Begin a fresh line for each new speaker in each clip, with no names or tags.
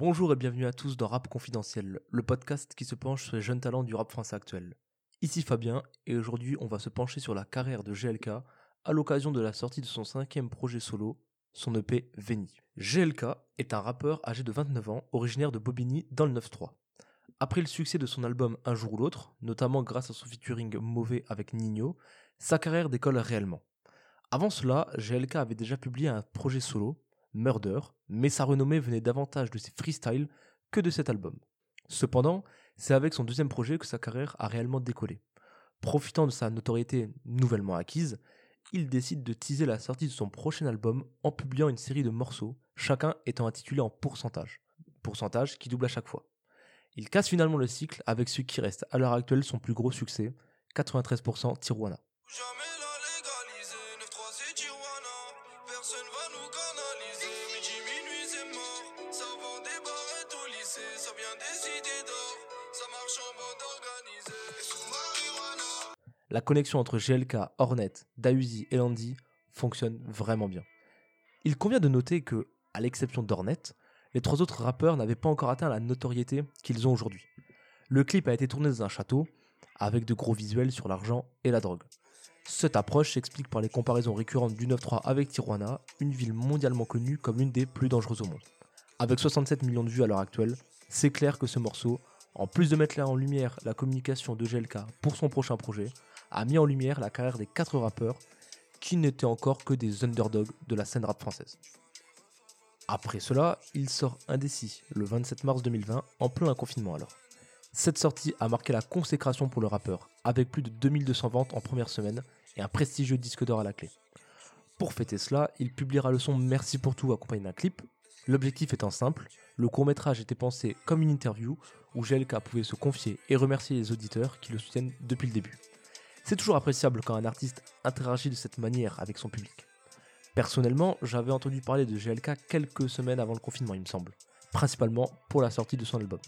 Bonjour et bienvenue à tous dans Rap Confidentiel, le podcast qui se penche sur les jeunes talents du rap français actuel. Ici Fabien, et aujourd'hui on va se pencher sur la carrière de GLK à l'occasion de la sortie de son cinquième projet solo, son EP Veni. GLK est un rappeur âgé de 29 ans, originaire de Bobigny dans le 9-3. Après le succès de son album Un jour ou l'autre, notamment grâce à son featuring mauvais avec Nino, sa carrière décolle réellement. Avant cela, GLK avait déjà publié un projet solo, Murder, mais sa renommée venait davantage de ses freestyles que de cet album. Cependant, c'est avec son deuxième projet que sa carrière a réellement décollé. Profitant de sa notoriété nouvellement acquise, il décide de teaser la sortie de son prochain album en publiant une série de morceaux, chacun étant intitulé en pourcentage. Pourcentage qui double à chaque fois. Il casse finalement le cycle avec ce qui reste à l'heure actuelle son plus gros succès, 93% Tijuana. La connexion entre GLK, Hornet, Dausi et Landy fonctionne vraiment bien. Il convient de noter que, à l'exception d'Hornet, les trois autres rappeurs n'avaient pas encore atteint la notoriété qu'ils ont aujourd'hui. Le clip a été tourné dans un château, avec de gros visuels sur l'argent et la drogue. Cette approche s'explique par les comparaisons récurrentes du 9-3 avec Tijuana, une ville mondialement connue comme l'une des plus dangereuses au monde. Avec 67 millions de vues à l'heure actuelle, c'est clair que ce morceau, en plus de mettre en lumière la communication de GLK pour son prochain projet, a mis en lumière la carrière des quatre rappeurs qui n'étaient encore que des underdogs de la scène rap française. Après cela, il sort Indécis le 27 mars 2020 en plein confinement alors. Cette sortie a marqué la consécration pour le rappeur, avec plus de 2200 ventes en première semaine et un prestigieux disque d'or à la clé. Pour fêter cela, il publiera le son Merci pour tout accompagné d'un clip. L'objectif étant simple, le court métrage était pensé comme une interview où GLK pouvait se confier et remercier les auditeurs qui le soutiennent depuis le début. C'est toujours appréciable quand un artiste interagit de cette manière avec son public. Personnellement, j'avais entendu parler de GLK quelques semaines avant le confinement, il me semble, principalement pour la sortie de son album.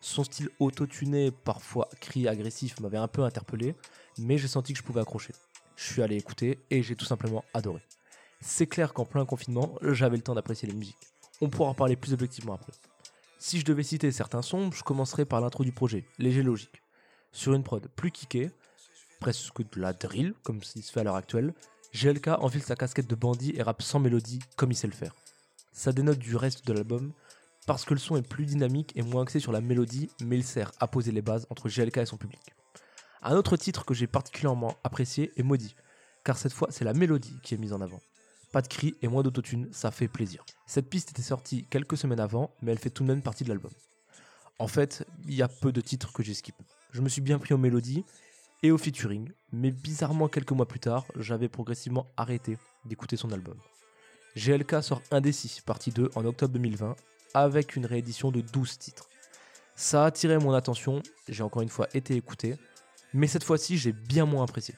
Son style auto-tuné, parfois cri agressif, m'avait un peu interpellé, mais j'ai senti que je pouvais accrocher. Je suis allé écouter et j'ai tout simplement adoré. C'est clair qu'en plein confinement, j'avais le temps d'apprécier les musiques. On pourra en parler plus objectivement après. Si je devais citer certains sons, je commencerai par l'intro du projet, léger logique. Sur une prod plus kickée, presque de la drill, comme il se fait à l'heure actuelle, GLK enfile sa casquette de bandit et rappe sans mélodie, comme il sait le faire. Ça dénote du reste de l'album, parce que le son est plus dynamique et moins axé sur la mélodie, mais il sert à poser les bases entre GLK et son public. Un autre titre que j'ai particulièrement apprécié est Maudit, car cette fois c'est la mélodie qui est mise en avant. Pas de cris et moins d'autotune, ça fait plaisir. Cette piste était sortie quelques semaines avant, mais elle fait tout de même partie de l'album. En fait, il y a peu de titres que j'ai skip. Je me suis bien pris aux mélodies et au featuring, mais bizarrement quelques mois plus tard, j'avais progressivement arrêté d'écouter son album. GLK sort Indécis, partie 2, en octobre 2020, avec une réédition de 12 titres. Ça a attiré mon attention, j'ai encore une fois été écouté, mais cette fois-ci j'ai bien moins apprécié.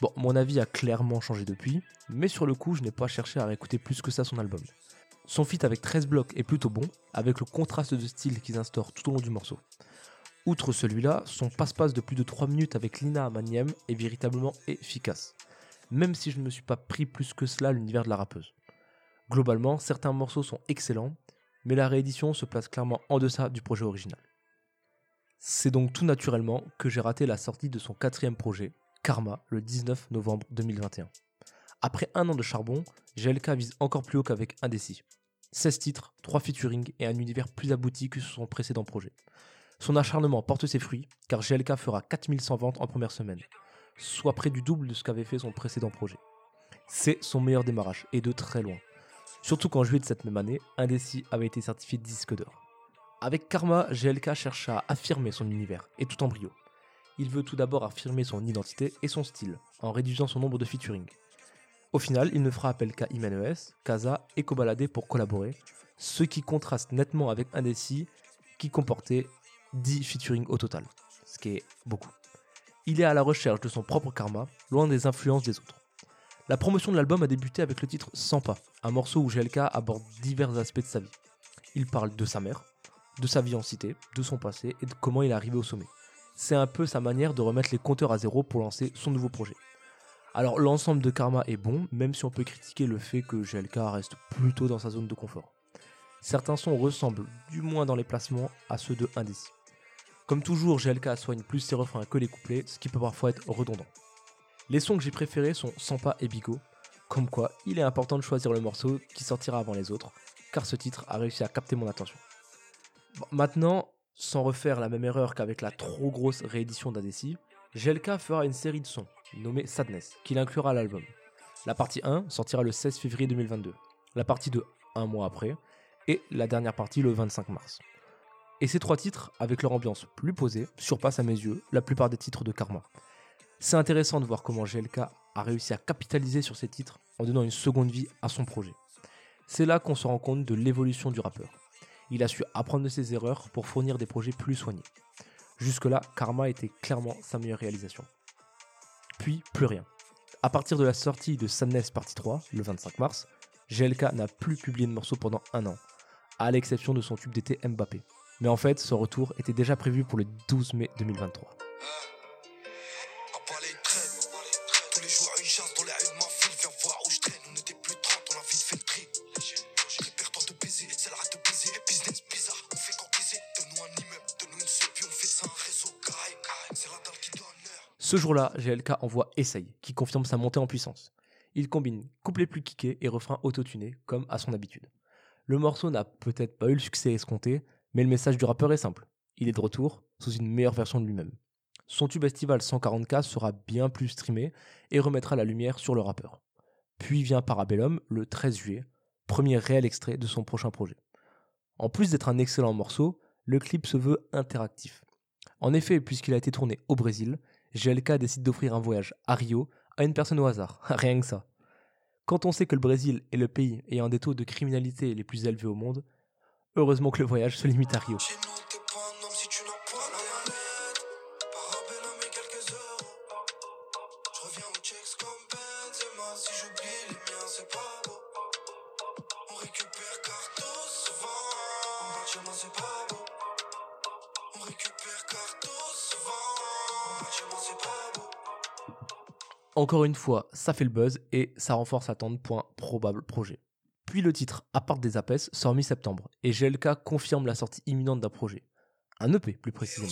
Bon, mon avis a clairement changé depuis, mais sur le coup je n'ai pas cherché à réécouter plus que ça son album. Son feat avec 13 blocs est plutôt bon, avec le contraste de style qu'ils instaurent tout au long du morceau. Outre celui-là, son passe-passe de plus de 3 minutes avec Lina Amaniem est véritablement efficace, même si je ne me suis pas pris plus que cela l'univers de la rappeuse. Globalement, certains morceaux sont excellents, mais la réédition se place clairement en deçà du projet original. C'est donc tout naturellement que j'ai raté la sortie de son quatrième projet, Karma, le 19 novembre 2021. Après un an de charbon, GLK vise encore plus haut qu'avec Indécis. 16 titres, 3 featuring et un univers plus abouti que son précédent projet. Son acharnement porte ses fruits, car GLK fera 4100 ventes en première semaine, soit près du double de ce qu'avait fait son précédent projet. C'est son meilleur démarrage, et de très loin. Surtout qu'en juillet de cette même année, Indécis avait été certifié disque d'or. Avec Karma, GLK cherche à affirmer son univers, et tout en brio. Il veut tout d'abord affirmer son identité et son style, en réduisant son nombre de featuring. Au final, il ne fera appel qu'à Imenes, Kaza et Kobalade pour collaborer, ce qui contraste nettement avec Indécis, qui comportait 10 featuring au total, ce qui est beaucoup. Il est à la recherche de son propre karma, loin des influences des autres. La promotion de l'album a débuté avec le titre Sans pas, un morceau où GLK aborde divers aspects de sa vie. Il parle de sa mère, de sa vie en cité, de son passé et de comment il est arrivé au sommet. C'est un peu sa manière de remettre les compteurs à zéro pour lancer son nouveau projet. Alors l'ensemble de Karma est bon, même si on peut critiquer le fait que GLK reste plutôt dans sa zone de confort. certains sons ressemblent, du moins dans les placements, à ceux de Indécis. Comme toujours, GLK soigne plus ses refrains que les couplets, ce qui peut parfois être redondant. Les sons que j'ai préférés sont Sampa et Bigo, comme quoi il est important de choisir le morceau qui sortira avant les autres, car ce titre a réussi à capter mon attention. maintenant, sans refaire la même erreur qu'avec la trop grosse réédition d'Adessi, GLK fera une série de sons, nommée Sadness, qu'il inclura à l'album. La partie 1 sortira le 16 février 2022, la partie 2 un mois après, et la dernière partie le 25 mars. Et ces trois titres, avec leur ambiance plus posée, surpassent à mes yeux la plupart des titres de Karma. C'est intéressant de voir comment GLK a réussi à capitaliser sur ces titres en donnant une seconde vie à son projet. C'est là qu'on se rend compte de l'évolution du rappeur. Il a su apprendre de ses erreurs pour fournir des projets plus soignés. Jusque-là, Karma était clairement sa meilleure réalisation. Puis, plus rien. À partir de la sortie de Sadness Partie 3, le 25 mars, GLK n'a plus publié de morceau pendant un an, à l'exception de son tube d'été Mbappé. Mais en fait, son retour était déjà prévu pour le 12 mai 2023. Ce jour-là, GLK envoie Essaye, qui confirme sa montée en puissance. Il combine couplet plus kické et refrain autotuné, comme à son habitude. Le morceau n'a peut-être pas eu le succès escompté, mais le message du rappeur est simple. Il est de retour, sous une meilleure version de lui-même. Son tube estival 140K sera bien plus streamé et remettra la lumière sur le rappeur. Puis vient Parabellum le 13 juillet, premier réel extrait de son prochain projet. En plus d'être un excellent morceau, le clip se veut interactif. En effet, puisqu'il a été tourné au Brésil, GLK décide d'offrir un voyage à Rio à une personne au hasard, rien que ça. Quand on sait que le Brésil est le pays ayant des taux de criminalité les plus élevés au monde, heureusement que le voyage se limite à Rio. Encore une fois, ça fait le buzz et ça renforce attendre un probable projet. Puis le titre part des Apes sort mi-septembre et GLK confirme la sortie imminente d'un projet. Un EP plus précisément.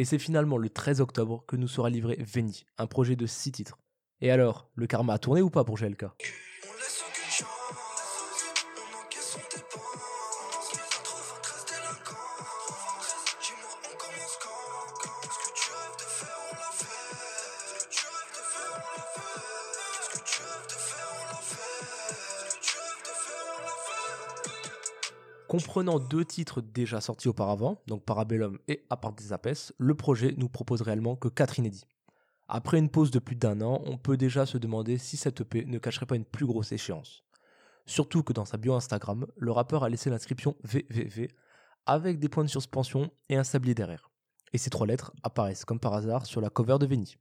Et c'est finalement le 13 octobre que nous sera livré Veni, un projet de 6 titres. Et alors, le karma a tourné ou pas pour GLK Comprenant deux titres déjà sortis auparavant, donc Parabellum et À part des Apes, le projet nous propose réellement que 4 inédits. Après une pause de plus d'un an, on peut déjà se demander si cette EP ne cacherait pas une plus grosse échéance. Surtout que dans sa bio Instagram, le rappeur a laissé l'inscription VVV avec des points de suspension et un sablier derrière. Et ces trois lettres apparaissent comme par hasard sur la cover de Veni.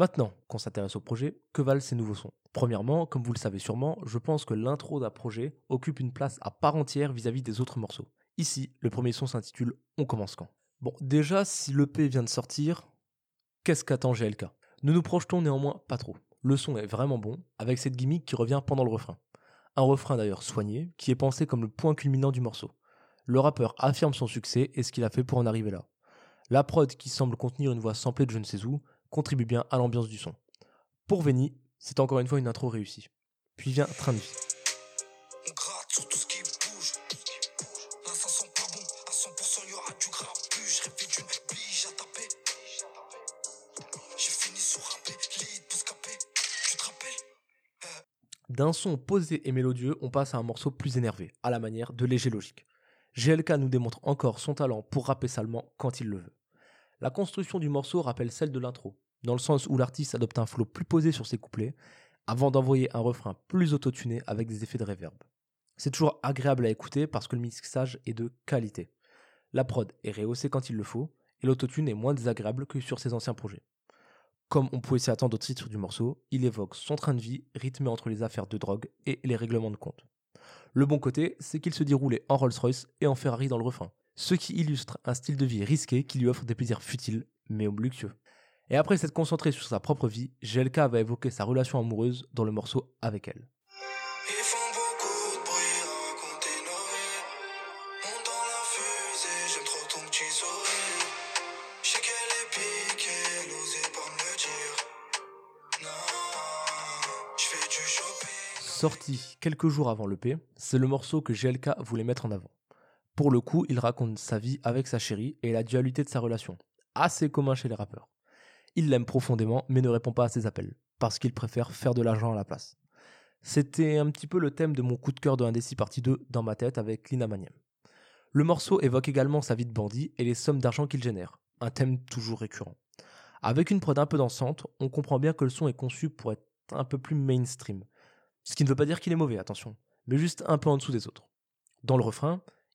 Maintenant qu'on s'intéresse au projet, que valent ces nouveaux sons? Premièrement, comme vous le savez sûrement, je pense que l'intro d'un projet occupe une place à part entière vis-à-vis des autres morceaux. Ici, le premier son s'intitule On commence quand Bon, déjà, si l'EP vient de sortir, Qu'est-ce qu'attend GLK Nous nous projetons néanmoins pas trop. Le son est vraiment bon, avec cette gimmick qui revient pendant le refrain. Un refrain d'ailleurs soigné, qui est pensé comme le point culminant du morceau. Le rappeur affirme son succès et ce qu'il a fait pour en arriver là. La prod, qui semble contenir une voix samplée de je ne sais où, contribue bien à l'ambiance du son. Pour Veni, c'est encore une fois une intro réussie. Puis vient Train de vie. D'un son posé et mélodieux, on passe à un morceau plus énervé, à la manière de Léger Logique. GLK nous démontre encore son talent pour rapper salement quand il le veut. La construction du morceau rappelle celle de l'intro, dans le sens où l'artiste adopte un flow plus posé sur ses couplets, avant d'envoyer un refrain plus autotuné avec des effets de reverb. C'est toujours agréable à écouter parce que le mixage est de qualité. La prod est rehaussée quand il le faut, et l'autotune est moins désagréable que sur ses anciens projets. Comme on pouvait s'y attendre au titre du morceau, il évoque son train de vie rythmé entre les affaires de drogue et les règlements de compte. Le bon côté, c'est qu'il se déroulait en Rolls-Royce et en Ferrari dans le refrain, ce qui illustre un style de vie risqué qui lui offre des plaisirs futiles mais luxueux. Et après s'être concentré sur sa propre vie, GLK va évoquer sa relation amoureuse dans le morceau avec elle. Sorti quelques jours avant l'EP, c'est le morceau que GLK voulait mettre en avant. Pour le coup, il raconte sa vie avec sa chérie et la dualité de sa relation, assez commun chez les rappeurs. Il l'aime profondément mais ne répond pas à ses appels, parce qu'il préfère faire de l'argent à la place. C'était un petit peu le thème de mon coup de cœur de Indécis partie 2 dans ma tête avec Lina Maniam. Le morceau évoque également sa vie de bandit et les sommes d'argent qu'il génère, un thème toujours récurrent. Avec une prod un peu dansante, on comprend bien que le son est conçu pour être un peu plus mainstream, ce qui ne veut pas dire qu'il est mauvais, attention, mais juste un peu en dessous des autres. Dans le refrain,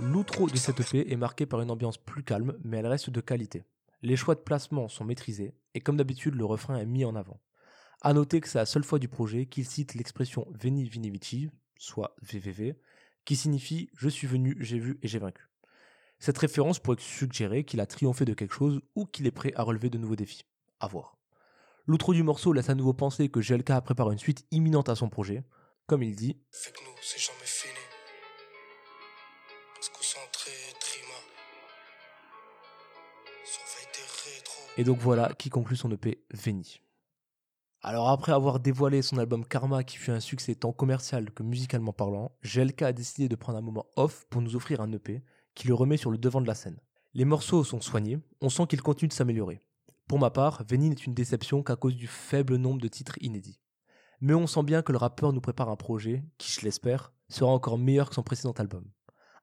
L'outro de cette EP est marqué par une ambiance plus calme, mais elle reste de qualité. Les choix de placement sont maîtrisés, et comme d'habitude, le refrain est mis en avant. A noter que c'est la seule fois du projet qu'il cite l'expression Veni Vini Vici, soit VVV, qui signifie Je suis venu, j'ai vu et j'ai vaincu. Cette référence pourrait suggérer qu'il a triomphé de quelque chose ou qu'il est prêt à relever de nouveaux défis. À voir. L'outro du morceau laisse à nouveau penser que GLK prépare une suite imminente à son projet. Comme il dit Et donc voilà qui conclut son EP Veni. Alors après avoir dévoilé son album Karma qui fut un succès tant commercial que musicalement parlant, GLK a décidé de prendre un moment off pour nous offrir un EP qui le remet sur le devant de la scène. Les morceaux sont soignés, on sent qu'il continue de s'améliorer. Pour ma part, Veni n'est une déception qu'à cause du faible nombre de titres inédits. Mais on sent bien que le rappeur nous prépare un projet qui, je l'espère, sera encore meilleur que son précédent album.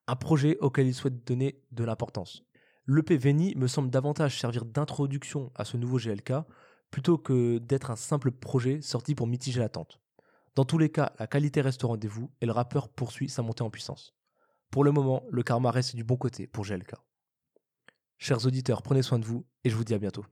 Un projet auquel il souhaite donner de l'importance. L'EP Veni me semble davantage servir d'introduction à ce nouveau GLK plutôt que d'être un simple projet sorti pour mitiger l'attente. Dans tous les cas, la qualité reste au rendez-vous et le rappeur poursuit sa montée en puissance. Pour le moment, le karma reste du bon côté pour GLK. Chers auditeurs, prenez soin de vous et je vous dis à bientôt.